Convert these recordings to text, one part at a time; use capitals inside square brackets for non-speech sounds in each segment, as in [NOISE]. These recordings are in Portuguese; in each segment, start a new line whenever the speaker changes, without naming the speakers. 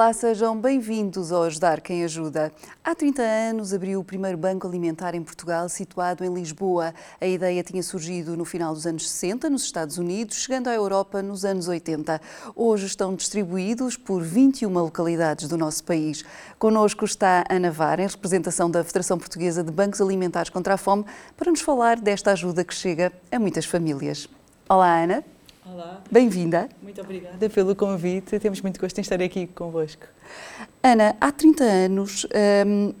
Olá, sejam bem-vindos ao Ajudar Quem Ajuda. Há 30 anos abriu o primeiro banco alimentar em Portugal, situado em Lisboa. A ideia tinha surgido no final dos anos 60, nos Estados Unidos, chegando à Europa nos anos 80. Hoje estão distribuídos por 21 localidades do nosso país. Connosco está Ana Vara, em representação da Federação Portuguesa de Bancos Alimentares contra a Fome, para nos falar desta ajuda que chega a muitas famílias. Olá, Ana.
Olá.
Bem-vinda.
Muito obrigada pelo convite. Temos muito gosto em estar aqui convosco.
Ana, há 30 anos, um,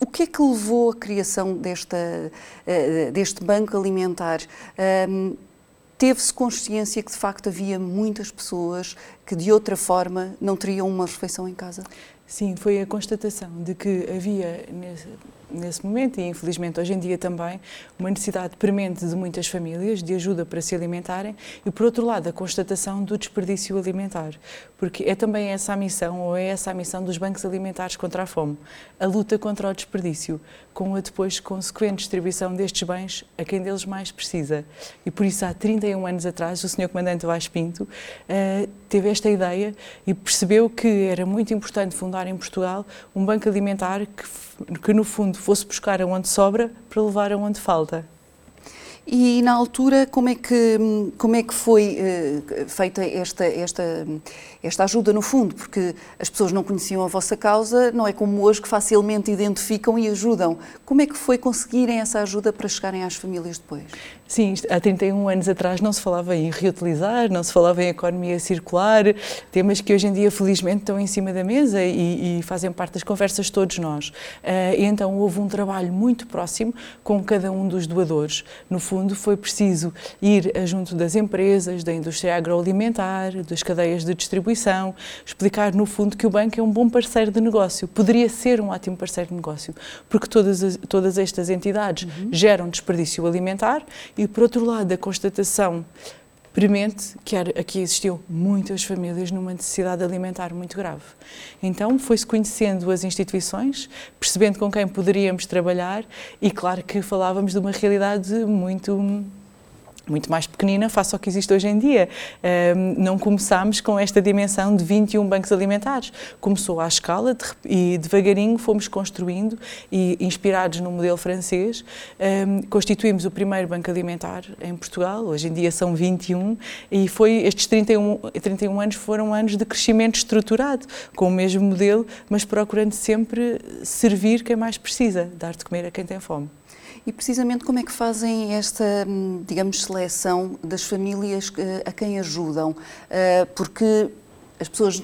o que é que levou à criação desta, uh, deste banco alimentar? Um, Teve-se consciência que de facto havia muitas pessoas que de outra forma não teriam uma refeição em casa?
Sim, foi a constatação de que havia nesse, momento, e infelizmente hoje em dia também, uma necessidade premente de muitas famílias de ajuda para se alimentarem e, por outro lado, a constatação do desperdício alimentar. Porque é também essa a missão, ou é essa a missão dos bancos alimentares contra a fome, a luta contra o desperdício, com a depois consequente distribuição destes bens a quem deles mais precisa. E por isso, há 31 anos atrás, o Sr. Comandante Vaz Pinto uh, teve esta ideia e percebeu que era muito importante fundar em Portugal um banco alimentar que, que no fundo, fosse buscar aonde sobra para levar aonde falta.
E na altura, como é que, como é que foi uh, feita esta, esta, esta ajuda, no fundo? Porque as pessoas não conheciam a vossa causa, não é como hoje que facilmente identificam e ajudam. Como é que foi conseguirem essa ajuda para chegarem às famílias depois?
Sim, há 31 anos atrás não se falava em reutilizar, não se falava em economia circular, temas que hoje em dia felizmente estão em cima da mesa e, e fazem parte das conversas de todos nós. Uh, então houve um trabalho muito próximo com cada um dos doadores. No fundo foi preciso ir junto das empresas, da indústria agroalimentar, das cadeias de distribuição, explicar no fundo que o banco é um bom parceiro de negócio, poderia ser um ótimo parceiro de negócio, porque todas, as, todas estas entidades uhum. geram desperdício alimentar e, por outro lado, a constatação premente que aqui existiam muitas famílias numa necessidade alimentar muito grave. Então foi-se conhecendo as instituições, percebendo com quem poderíamos trabalhar e claro que falávamos de uma realidade muito muito mais pequenina face ao que existe hoje em dia. não começámos com esta dimensão de 21 bancos alimentares. Começou à escala e devagarinho fomos construindo e inspirados no modelo francês, constituímos o primeiro banco alimentar em Portugal. Hoje em dia são 21 e foi estes 31, 31 anos foram anos de crescimento estruturado com o mesmo modelo, mas procurando sempre servir quem mais precisa, dar de comer a quem tem fome.
E precisamente como é que fazem esta, hum, digamos, seleção das famílias eh, a quem ajudam? Eh, porque as pessoas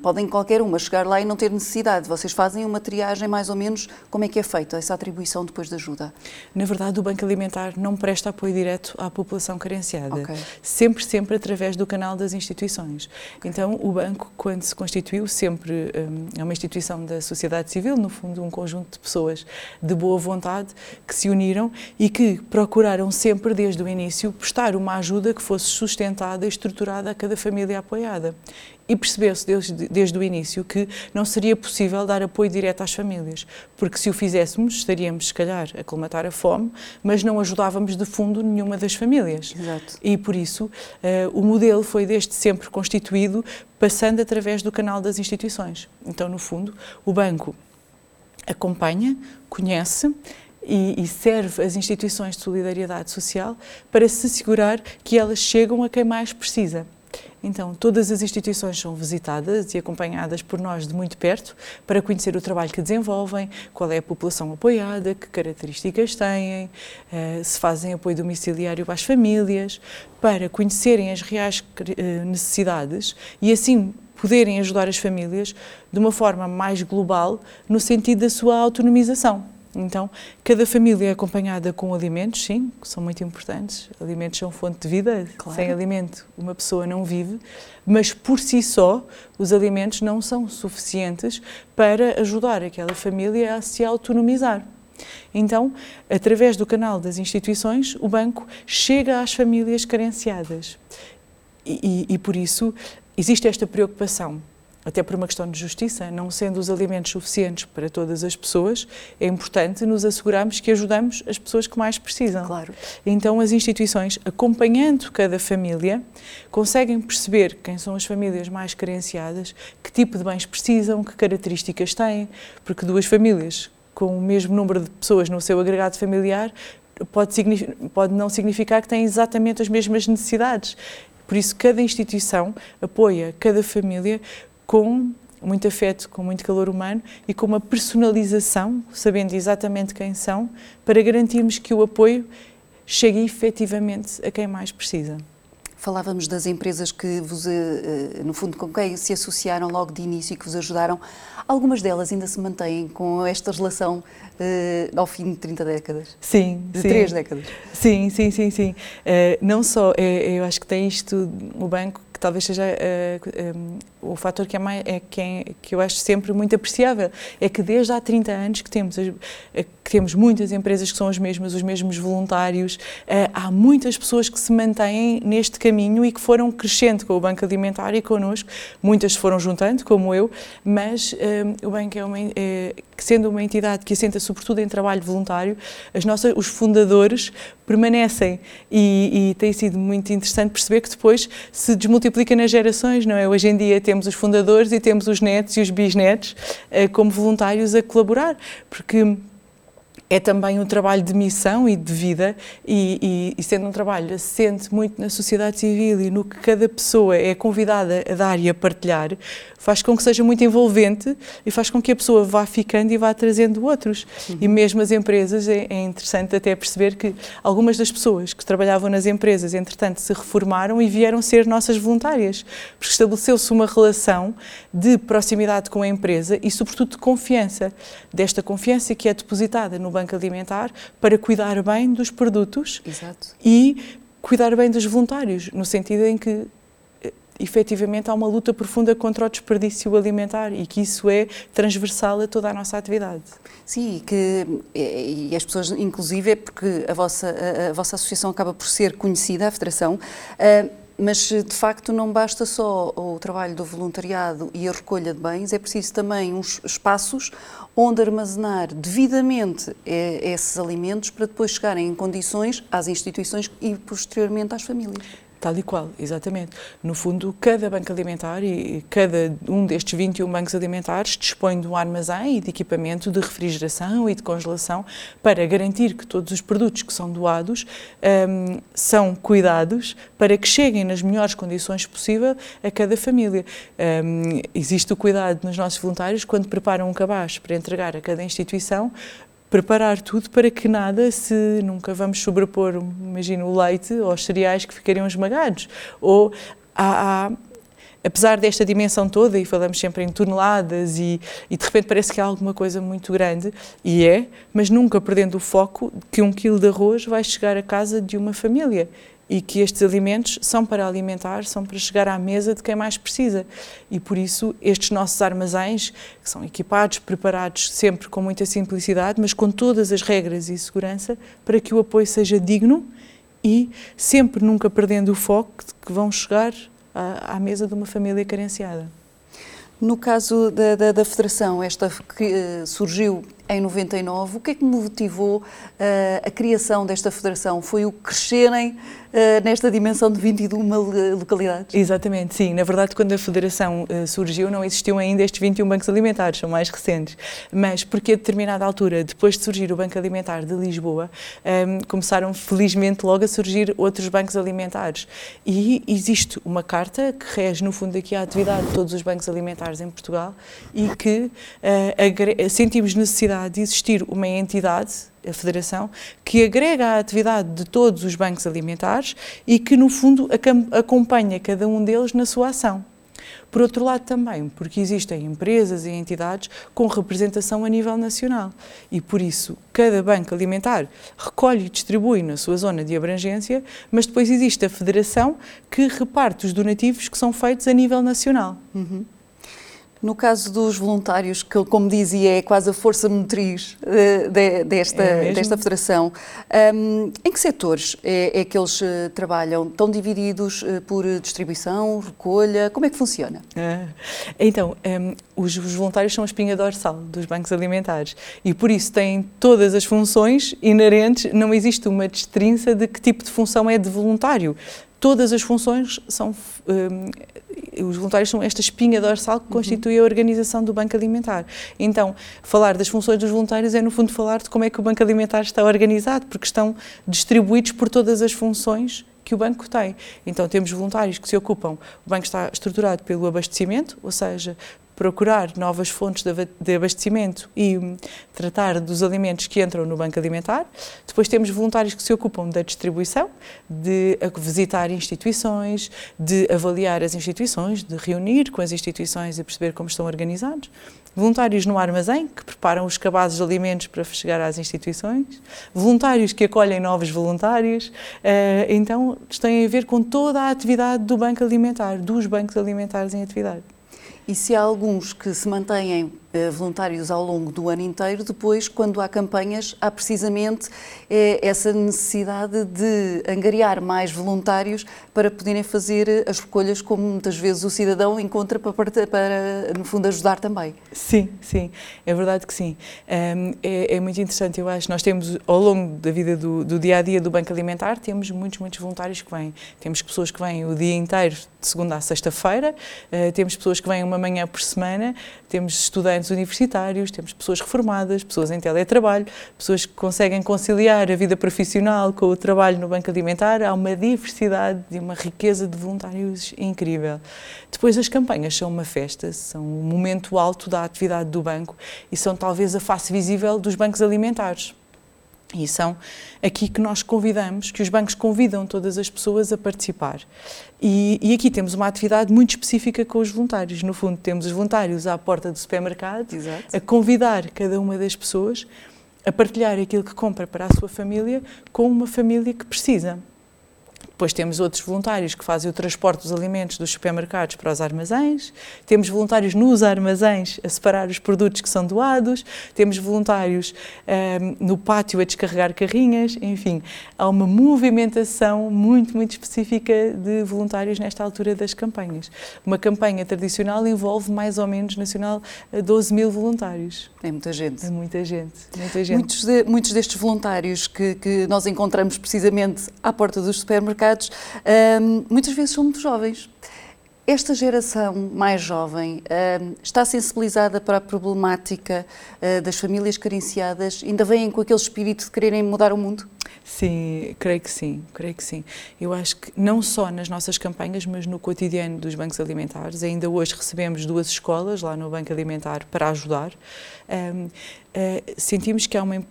podem qualquer uma chegar lá e não ter necessidade. Vocês fazem uma triagem mais ou menos como é que é feita essa atribuição depois da ajuda?
Na verdade, o Banco Alimentar não presta apoio direto à população carenciada. Okay. Sempre, sempre através do canal das instituições. Okay. Então, o banco, quando se constituiu, sempre um, é uma instituição da sociedade civil, no fundo, um conjunto de pessoas de boa vontade que se uniram e que procuraram sempre, desde o início, prestar uma ajuda que fosse sustentada e estruturada a cada família apoiada e percebeu-se desde, desde, o início que não seria possível dar apoio direto às famílias, porque se o fizéssemos estaríamos, se calhar, a colmatar a fome, mas não ajudávamos de fundo nenhuma das famílias.
Exato.
E por isso uh, o modelo foi desde sempre constituído passando através do canal das instituições. Então, no fundo, o banco acompanha, conhece, e, e, serve as instituições de solidariedade social para se assegurar que elas chegam a quem mais precisa. Então, todas as instituições são visitadas e acompanhadas por nós de muito perto para conhecer o trabalho que desenvolvem, qual é a população apoiada, que características têm, eh, se fazem apoio domiciliário às famílias, para conhecerem as reais eh, necessidades e assim poderem ajudar as famílias de uma forma mais global no sentido da sua autonomização. Então, cada família é acompanhada com alimentos, sim, que são muito importantes. Alimentos são fonte de vida. Claro. Sem alimento, uma pessoa não vive. Mas, por si só, os alimentos não são suficientes para ajudar aquela família a se autonomizar. Então, através do canal das instituições, o banco chega às famílias carenciadas. E, e, e por isso existe esta preocupação até por uma questão de justiça, não sendo os alimentos suficientes para todas as pessoas, é importante nos assegurarmos que ajudamos as pessoas que mais precisam.
Claro.
Então, as instituições, acompanhando cada família, conseguem perceber quem são as famílias mais carenciadas, que tipo de bens precisam, que características têm, porque duas famílias com o mesmo número de pessoas no seu agregado familiar pode, pode não significar que têm exatamente as mesmas necessidades. Por isso, cada instituição apoia cada família com muito afeto, com muito calor humano e com uma personalização, sabendo exatamente quem são, para garantirmos que o apoio chegue efetivamente a quem mais precisa.
Falávamos das empresas que vos, eh, no fundo, com quem se associaram logo de início e que vos ajudaram. Algumas delas ainda se mantêm com esta relação uh, ao fim de 30 décadas?
Sim.
De
sim.
três décadas?
Sim, sim, sim, sim. Uh, não só, eu acho que tem isto, o banco talvez seja uh, eh, um, eh, o fator que, é mais, é, que, é, que eu acho sempre muito apreciável, é que desde há 30 anos que temos, eh, que temos muitas empresas que são as mesmas, os mesmos voluntários, uh, há muitas pessoas que se mantêm neste caminho e que foram crescendo com o Banco Alimentar e connosco, muitas foram juntando, como eu, mas o Banco é uma, é, sendo uma entidade que assenta sobretudo em trabalho voluntário, as nossas, os fundadores permanecem e, e tem sido muito interessante perceber que depois se desmultiplica nas gerações, não é? Hoje em dia temos os fundadores e temos os netos e os bisnetos eh, como voluntários a colaborar, porque é também um trabalho de missão e de vida, e, e, e, sendo um trabalho assente muito na sociedade civil e no que cada pessoa é convidada a dar e a partilhar, faz com que seja muito envolvente e faz com que a pessoa vá ficando e vá trazendo outros. Uhum. E mesmo as empresas, é, é, interessante até perceber que algumas das pessoas que trabalhavam nas empresas, entretanto, se reformaram e vieram ser nossas voluntárias, porque estabeleceu-se uma relação de proximidade com a empresa e, sobretudo, de confiança. Desta confiança que é depositada no Banco Alimentar para cuidar bem dos produtos
Exato.
e cuidar bem dos voluntários, no sentido em que efetivamente há uma luta profunda contra o desperdício alimentar e que isso é transversal a toda a nossa atividade.
Sim, que, e as pessoas, inclusive, é porque a vossa, a, a vossa associação acaba por ser conhecida, a Federação, uh, mas de facto não basta só o trabalho do voluntariado e a recolha de bens, é preciso também uns espaços onde armazenar devidamente eh, esses alimentos para depois chegarem em condições às instituições e posteriormente às famílias.
Tal e qual, exatamente. No fundo, cada banco alimentar e cada um destes 21 bancos alimentares dispõe de um armazém e de equipamento de refrigeração e de congelação para garantir que todos os produtos que são doados um, são cuidados para que cheguem nas melhores condições possível a cada família. Um, existe o cuidado nos nossos voluntários quando preparam um cabaz para entregar a cada instituição, preparar tudo para que nada se nunca vamos sobrepor, imagino, o leite ou os cereais que ficariam esmagados. Ou há, há apesar desta dimensão toda, e falamos sempre em toneladas, e, e, de repente parece que há alguma coisa muito grande, e é, mas nunca perdendo o foco que um quilo de arroz vai chegar à casa de uma família e que estes alimentos são para alimentar, são para chegar à mesa de quem mais precisa. E por isso estes nossos armazéns, que são equipados, preparados sempre com muita simplicidade, mas com todas as regras e segurança, para que o apoio seja digno e sempre nunca perdendo o foco de que vão chegar à, à mesa de uma família carenciada.
No caso da, da, da Federação, esta que uh, surgiu em 99, o que é que motivou uh, a criação desta Federação? Foi o crescerem nesta dimensão de 21 localidades?
Exatamente, sim. Na verdade, quando a Federação uh, surgiu, não existiam ainda estes 21 bancos alimentares, são mais recentes. Mas porque a determinada altura, depois de surgir o Banco Alimentar de Lisboa, ehm, começaram felizmente logo a surgir outros bancos alimentares. E existe uma carta que rege, no fundo, aqui a atividade de todos os bancos alimentares em Portugal e que uh, sentimos necessidade de existir uma entidade a Federação, que agrega a atividade de todos os bancos alimentares e que, no fundo, acompanha cada um deles na sua ação. Por outro lado, também, porque existem empresas e entidades com representação a nível nacional e, por isso, cada banco alimentar recolhe e distribui na sua zona de abrangência, mas depois existe a federação que reparte os donativos que são feitos a nível nacional.
Uhum. No caso dos voluntários, que como dizia é quase a força motriz uh, de, desta, é desta federação, um, em que setores é, é que eles uh, trabalham? Estão divididos uh, por distribuição, recolha? Como é que funciona?
Ah, então, um, os, os, voluntários são a espinha dorsal dos bancos alimentares e por isso têm todas as funções inerentes, não existe uma destrinça de que tipo de função é de voluntário todas as funções são. Um, os voluntários são esta espinha dorsal que constitui a organização do Banco Alimentar. Então, falar das funções dos voluntários é, no fundo, falar de como é que o Banco Alimentar está organizado, porque estão distribuídos por todas as funções que o banco tem. Então temos voluntários que se ocupam, o banco está estruturado pelo abastecimento, ou seja, procurar novas fontes de abastecimento e hum, tratar dos alimentos que entram no banco alimentar. Depois temos voluntários que se ocupam da distribuição, de visitar instituições, de avaliar as instituições, de reunir com as instituições e perceber como estão organizados. Voluntários no armazém, que preparam os cabazes de alimentos para chegar às instituições. Voluntários que acolhem novos voluntários. Eh, então, isto tem a ver com toda a atividade do banco alimentar, dos bancos alimentares em atividade.
E se há alguns que se mantêm voluntários ao longo do ano inteiro, depois, quando há campanhas, há precisamente eh, essa necessidade de angariar mais voluntários para poderem fazer eh, as recolhas, como muitas vezes o cidadão encontra para, para no fundo, ajudar também.
Sim, sim, é verdade que sim. É, é, muito interessante, eu acho. Nós temos, ao longo da vida do, do dia a dia do Banco Alimentar, temos muitos, muitos voluntários que vêm. Temos pessoas que vêm o dia inteiro, de segunda a sexta-feira, temos pessoas que vêm uma manhã por semana, temos estudantes estudantes universitários, temos pessoas reformadas, pessoas em teletrabalho, pessoas que conseguem conciliar a vida profissional com o trabalho no banco alimentar. Há uma diversidade e uma riqueza de voluntários incrível. Depois, as campanhas são uma festa, são um momento alto da atividade do banco e são talvez a face visível dos bancos alimentares. E são aqui que nós convidamos, que os bancos convidam todas as pessoas a participar. E, e, aqui temos uma atividade muito específica com os voluntários. No fundo, temos os voluntários à porta do supermercado Exato. a convidar cada uma das pessoas a partilhar aquilo que compra para a sua família com uma família que precisa. Depois temos outros voluntários que fazem o transporte dos alimentos dos supermercados para os armazéns, temos voluntários nos armazéns a separar os produtos que são doados, temos voluntários um, ehm, no pátio a descarregar carrinhas, enfim, há uma movimentação muito, muito específica de voluntários nesta altura das campanhas. Uma campanha tradicional envolve mais ou menos nacional 12 mil voluntários.
É muita gente.
É muita gente. Muita gente.
Muitos, de, muitos destes voluntários que, que nós encontramos precisamente à porta dos supermercados mercados, um, muitas vezes são muito jovens. Esta geração mais jovem está sensibilizada para a problemática uh, das famílias carenciadas? Ainda vêm com aquele espírito de quererem mudar o mundo?
Sim, creio que sim, creio que sim. Eu acho que não só nas nossas campanhas, mas no cotidiano dos bancos alimentares. Ainda hoje recebemos duas escolas lá no Banco Alimentar para ajudar. Um, uh, sentimos que há uma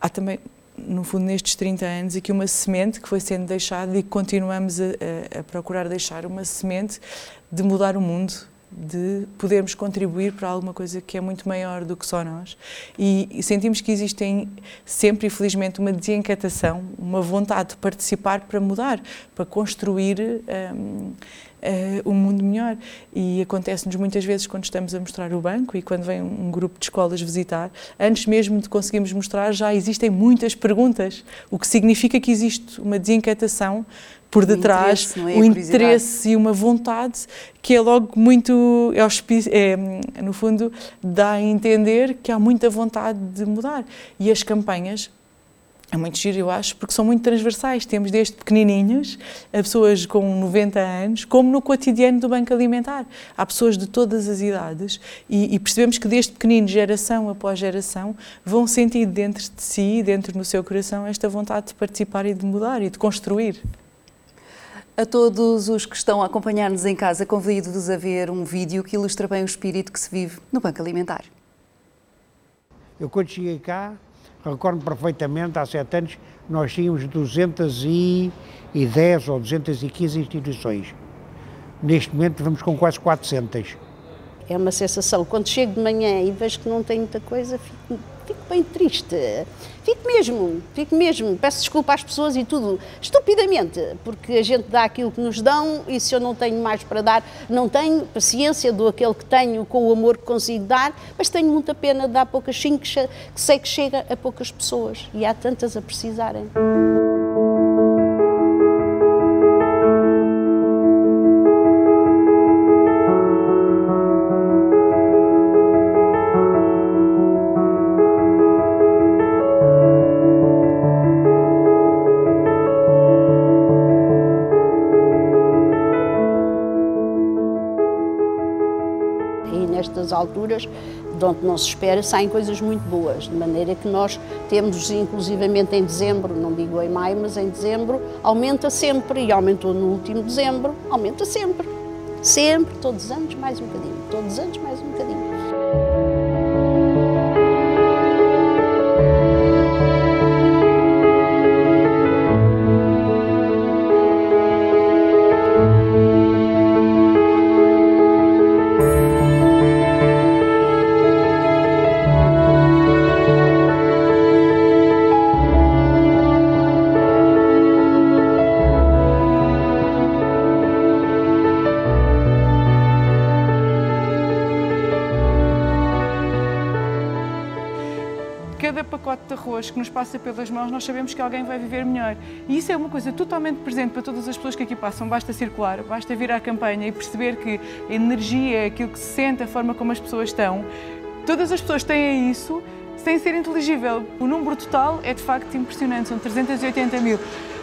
há também no fundo, nestes 30 anos, aqui uma semente que foi sendo deixada e continuamos a, a, a, procurar deixar uma semente de mudar o mundo, de podermos contribuir para alguma coisa que é muito maior do que só nós. E, sentimos que existem sempre, infelizmente, uma desencatação, uma vontade de participar para mudar, para construir. Um, uh, um mundo melhor. E acontece-nos muitas vezes quando estamos a mostrar o banco e quando vem um grupo de escolas visitar, antes mesmo de conseguirmos mostrar, já existem muitas perguntas, o que significa que existe uma desinquietação por detrás, o interesse, é? interesse e uma vontade que é logo muito, é, é, no fundo, dá a entender que há muita vontade de mudar. E as campanhas é muito giro, eu acho, porque são muito transversais. Temos desde pequenininhos a pessoas com 90 anos, como no cotidiano do Banco Alimentar. Há pessoas de todas as idades e, e percebemos que desde pequenino, geração após geração, vão sentir dentro de si, dentro no seu coração, esta vontade de participar e de mudar e de construir.
A todos os que estão a acompanhar-nos em casa, convido-vos a ver um vídeo que ilustra bem o espírito que se vive no Banco Alimentar.
Eu, quando cheguei cá, Recordo perfeitamente, há sete anos, nós tínhamos 210 ou 215 instituições. Neste momento vamos com quase 400.
é uma sensação. Quando chego de manhã e vejo que não tenho muita coisa, fico, fico bem triste. Fico mesmo, fico mesmo. Peço desculpa às pessoas e tudo, estupidamente, porque a gente dá aquilo que nos dão e se eu não tenho mais para dar, não tenho paciência do aquele que tenho com o amor que consigo dar, mas tenho muita pena de dar poucas sim, que sei que chega a poucas pessoas e há tantas a precisarem. Alturas, de onde não se espera, saem coisas muito boas, de maneira que nós temos, inclusivamente em dezembro, não digo em maio, mas em dezembro, aumenta sempre, e aumentou no último dezembro, aumenta sempre. Sempre, todos os anos mais um bocadinho, todos os anos mais
nos passa pelas mãos, nós sabemos que alguém vai viver melhor. E isso é uma coisa totalmente presente para todas as pessoas que aqui passam. Basta circular, basta vir à campanha e perceber que a energia, aquilo que se sente, a forma como as pessoas estão, todas as pessoas têm isso sem ser inteligível. O número total é de facto impressionante, são 380 mil.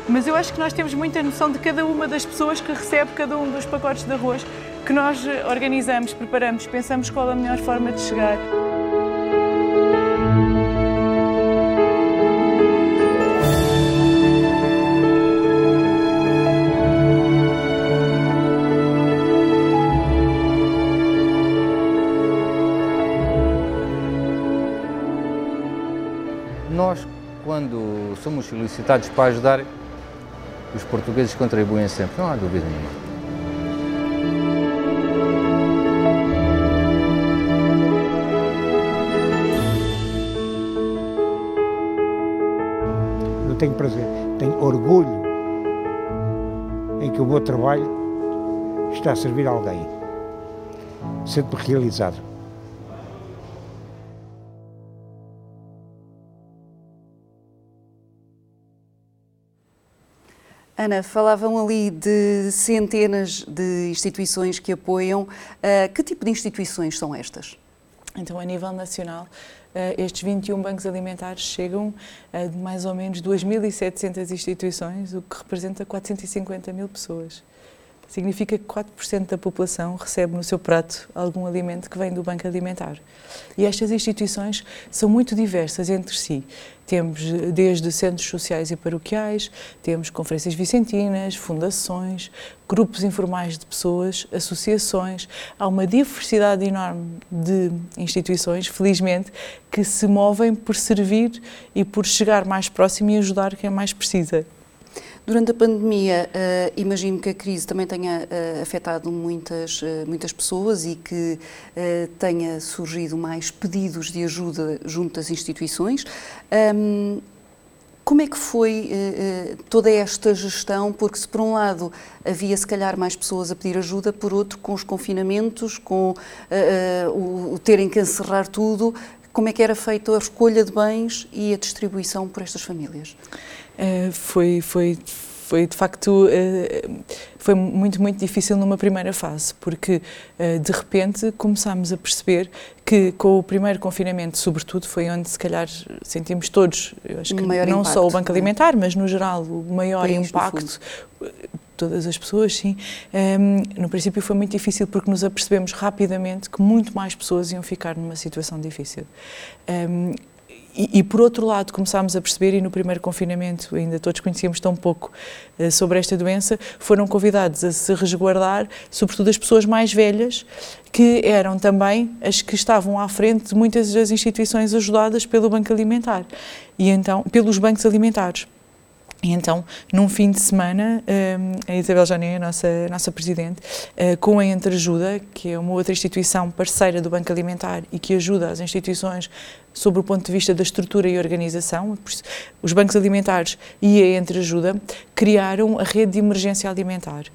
Mas eu acho que nós temos muita noção de cada uma das pessoas que recebe cada um dos pacotes de arroz que nós organizamos, preparamos, pensamos qual a melhor forma de chegar.
Solicitados para ajudar, os portugueses contribuem sempre, não há dúvida nenhuma.
Eu tenho prazer, tenho orgulho em que o meu trabalho está a servir a alguém, sendo realizado.
Ana, falavam ali de centenas de instituições que apoiam. Uh, que tipo de instituições são estas?
Então, a nível nacional, uh, estes 21 bancos alimentares chegam a mais ou menos 2.700 instituições, o que representa 450 mil pessoas. Significa que 4% da população recebe no seu prato algum alimento que vem do banco alimentar. E estas instituições são muito diversas entre si. Temos desde centros sociais e paroquiais, temos conferências vicentinas, fundações, grupos informais de pessoas, associações. Há uma diversidade enorme de instituições, felizmente, que se movem por servir e por chegar mais próximo e ajudar quem mais precisa.
Durante a pandemia, uh, imagino que a crise também tenha uh, afetado muitas, uh, muitas pessoas e que tenha surgido mais pedidos de ajuda junto das instituições. Um, como é que foi toda esta gestão? Porque se por um lado havia se calhar mais pessoas a pedir ajuda, por outro com os confinamentos, com o, o terem que encerrar tudo, como é que era feita a escolha de bens e a distribuição por estas famílias?
Uh, foi, foi, foi de facto uh, foi muito muito difícil numa primeira fase porque uh, de repente começámos a perceber que com o primeiro confinamento sobretudo foi onde se calhar sentimos todos acho que não impacto, só o banco é? alimentar mas no geral o maior impacto todas as pessoas, sim. Um, no princípio foi muito difícil porque nos apercebemos rapidamente que muito mais pessoas iam ficar numa situação difícil. Um, e, e, por outro lado, começámos a perceber, e no primeiro confinamento ainda todos conhecíamos tão pouco uh, sobre esta doença, foram convidados a se resguardar, sobretudo as pessoas mais velhas, que eram também as que estavam à frente de muitas das instituições ajudadas pelo Banco Alimentar, e então, pelos bancos alimentares. E então, num fim de semana, a Isabel Jané, a nossa, a nossa presidente, com a Entreajuda, que é uma outra instituição parceira do Banco Alimentar e que ajuda as instituições sobre o ponto de vista da estrutura e organização, os bancos alimentares e a Entreajuda criaram a rede de emergência alimentar,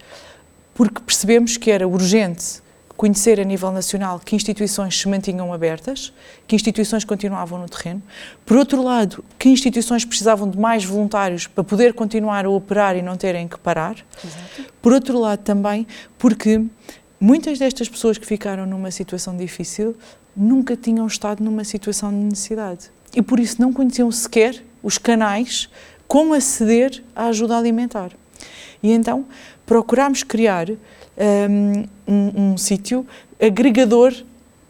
porque percebemos que era urgente conhecer a nível nacional que instituições se mantinham abertas, que instituições continuavam no terreno. Por outro lado, que instituições precisavam de mais voluntários para poder continuar a operar e não terem que parar. Exato. Por outro lado, também porque muitas destas pessoas que ficaram numa situação difícil nunca tinham estado numa situação de necessidade e por isso não conheciam sequer os canais como aceder à ajuda alimentar. E então procurámos criar um, um, sítio agregador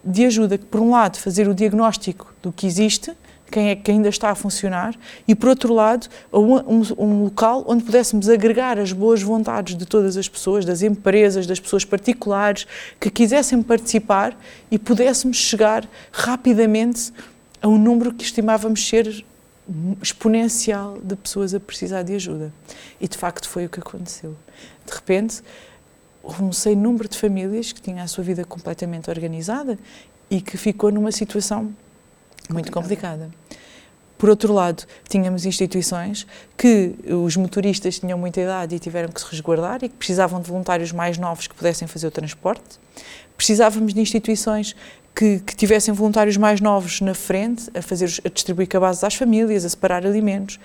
de ajuda, que por um lado fazer o diagnóstico do que existe, quem é que ainda está a funcionar, e por outro lado, um, um, local onde pudéssemos agregar as boas vontades de todas as pessoas, das empresas, das pessoas particulares que quisessem participar e pudéssemos chegar rapidamente a um número que estimávamos ser exponencial de pessoas a precisar de ajuda. E de facto foi o que aconteceu. De repente, sem número de famílias que tinha a sua vida completamente organizada e que ficou numa situação muito complicada. Por outro lado, tínhamos instituições que os motoristas tinham muita idade e tiveram que se resguardar e que precisavam de voluntários mais novos que pudessem fazer o transporte. Precisávamos de instituições que, que tivessem voluntários mais novos na frente a fazer a distribuir cabazes às famílias, a separar alimentos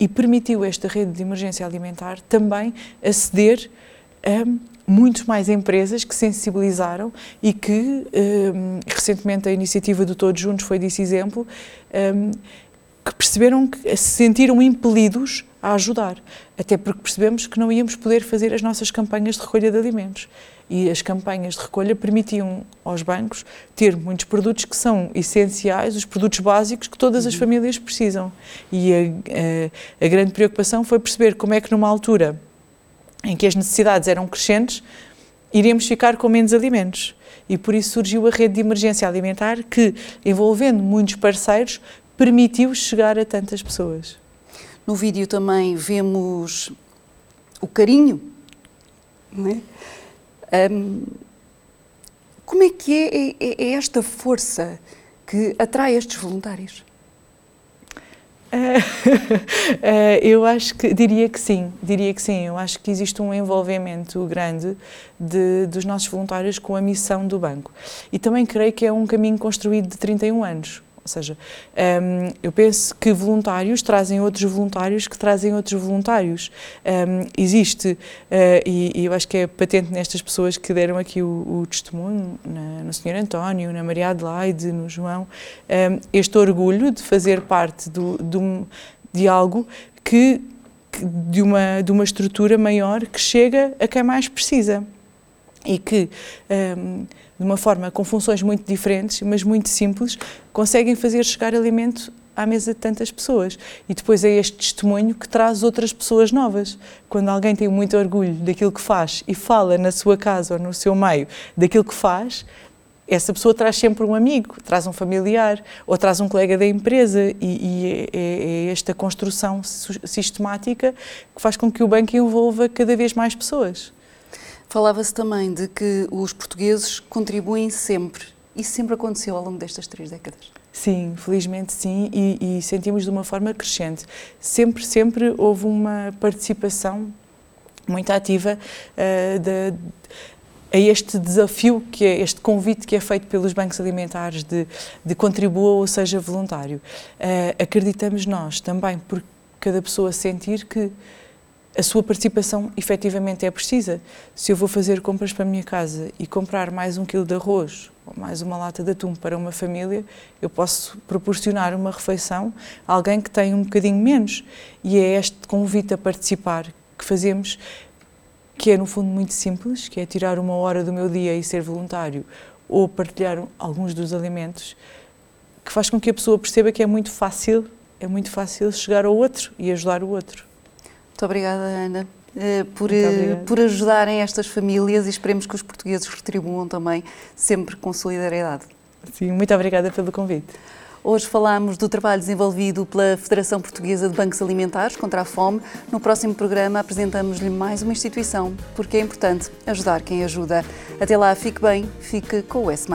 e permitiu esta rede de emergência alimentar também aceder a muitas mais empresas que sensibilizaram e que, um, recentemente, a iniciativa do Todos Juntos foi desse exemplo, um, que perceberam que se sentiram impelidos a ajudar, até porque percebemos que não íamos poder fazer as nossas campanhas de recolha de alimentos. E as campanhas de recolha permitiam aos bancos ter muitos produtos que são essenciais, os produtos básicos que todas as uhum. famílias precisam. E a, a, a grande preocupação foi perceber como é que, numa altura em que as necessidades eram crescentes, iríamos ficar com menos alimentos. E por isso surgiu a rede de emergência alimentar que, envolvendo muitos parceiros, permitiu chegar a tantas pessoas.
No vídeo também vemos o carinho, não é? Um, como é que é, é, é esta força que atrai estes voluntários?
Uh, [LAUGHS] eu acho que diria que sim, diria que sim. Eu acho que existe um envolvimento grande de, dos nossos voluntários com a missão do banco. E também creio que é um caminho construído de 31 anos. Ou seja, um, eu penso que voluntários trazem outros voluntários que trazem outros voluntários. Um, existe, uh, e, e, eu acho que é patente nestas pessoas que deram aqui o, o testemunho, na, no Sr. António, na Maria Adelaide, no João, um, este orgulho de fazer parte do, do de algo que, que, de, uma, de uma estrutura maior que chega a quem mais precisa. E que de uma forma com funções muito diferentes, mas muito simples, conseguem fazer chegar alimento à mesa de tantas pessoas. E depois é este testemunho que traz outras pessoas novas. Quando alguém tem muito orgulho daquilo que faz e fala na sua casa ou no seu meio daquilo que faz, essa pessoa traz sempre um amigo, traz um familiar ou traz um colega da empresa e, e é, é, é esta construção sistemática que faz com que o banco envolva cada vez mais pessoas.
Falava-se também de que os portugueses contribuem sempre. Isso sempre aconteceu ao longo destas três décadas?
Sim, felizmente sim, e, e sentimos de uma forma crescente. Sempre, sempre houve uma participação muito ativa uh, de, a este desafio, que é este convite que é feito pelos bancos alimentares de, de contribua ou seja voluntário. Uh, acreditamos nós também, por cada pessoa sentir que a sua participação efetivamente é precisa. Se eu vou fazer compras para a minha casa e comprar mais um quilo de arroz ou mais uma lata de atum para uma família, eu posso proporcionar uma refeição a alguém que tem um bocadinho menos. E é este convite a participar que fazemos, que é no fundo muito simples, que é tirar uma hora do meu dia e ser voluntário ou partilhar alguns dos alimentos, que faz com que a pessoa perceba que é muito fácil, é muito fácil chegar ao outro e ajudar o outro.
Muito obrigada, Ana. Eh, por, eh, por ajudarem estas famílias e esperemos que os portugueses retribuam também, sempre com solidariedade.
Sim, muito obrigada pelo convite.
Hoje falámos do trabalho desenvolvido pela Federação Portuguesa de Bancos Alimentares contra a Fome. No próximo programa apresentamos-lhe mais uma instituição, porque é importante ajudar quem ajuda. Até lá, fique bem, fique com o S.